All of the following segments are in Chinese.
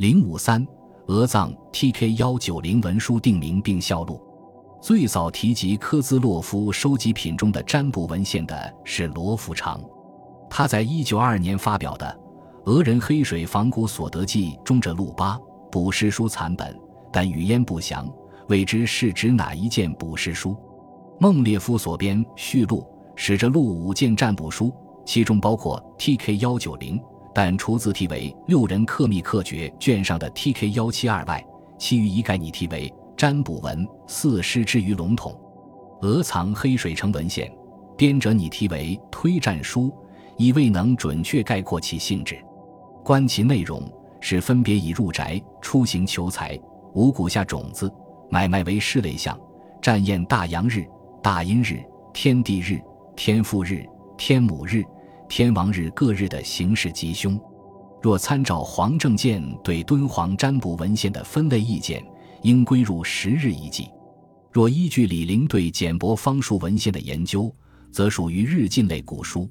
零五三，俄藏 TK 幺九零文书定名并校录。最早提及科兹洛夫收集品中的占卜文献的是罗福昌，他在一九二二年发表的《俄人黑水仿古所得记》中着录八卜筮书残本，但语焉不详，未知是指哪一件卜筮书。孟列夫所编序录使着录五件占卜书，其中包括 TK 幺九零，但除字题为六人克密克诀卷上的 TK 幺七二外，其余一概拟题为。占卜文四师之于笼统，俄藏黑水城文献，编者拟题为推战书，已未能准确概括其性质。观其内容，是分别以入宅、出行求财、五谷下种子、买卖为事类项，占验大阳日、大阴日、天地日、天父日、天母日、天王日各日的形势吉凶。若参照黄正健对敦煌占卜文献的分类意见。应归入十日一记。若依据李陵对简帛方术文献的研究，则属于日进类古书。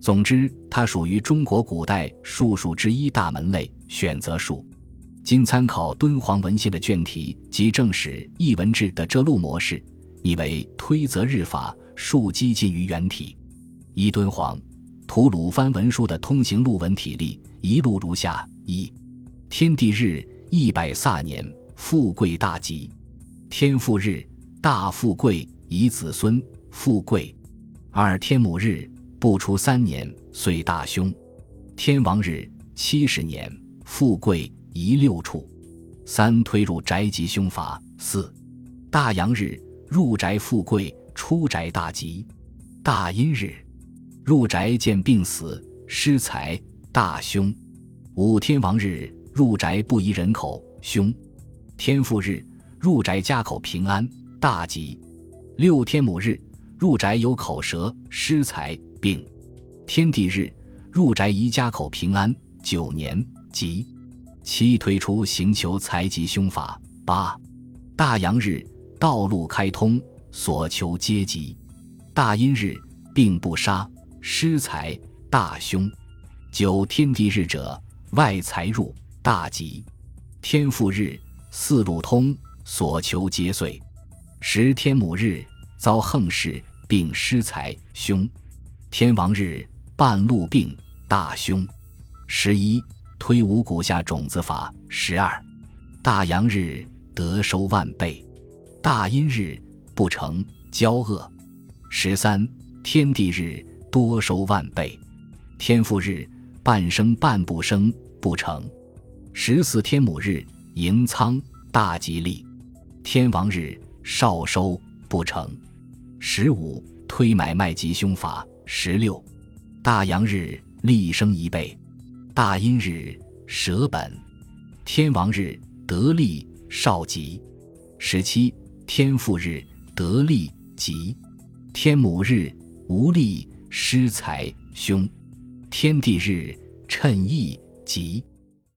总之，它属于中国古代术数之一大门类——选择术。经参考敦煌文献的卷题及正史译文志的这录模式，拟为推则日法数几近于原体。依敦煌、吐鲁番文书的通行录文体例，一路如下：一、天地日一百卅年。富贵大吉，天父日大富贵，以子孙富贵。二天母日不出三年，岁大凶。天王日七十年，富贵一六处。三推入宅吉凶法。四大阳日入宅富贵，出宅大吉。大阴日入宅见病死，失财大凶。五天王日入宅不宜人口，凶。天父日入宅家口平安大吉，六天母日入宅有口舌失财病，天地日入宅宜家口平安九年吉，七推出行求财吉凶法八。大阳日道路开通所求皆吉，大阴日病不杀失财大凶，九天地日者外财入大吉，天父日。四路通，所求皆遂。十天母日遭横事，并失财凶。天王日半路病大凶。十一推五谷下种子法。十二大阳日得收万倍，大阴日不成交恶。十三天地日多收万倍，天父日半生半不生不成。十四天母日。迎仓大吉利，天王日少收不成。十五推买卖吉凶法。十六大阳日利生一倍，大阴日舍本。天王日得利少吉。十七天父日得利吉，天母日无利失财凶。天地日趁意吉。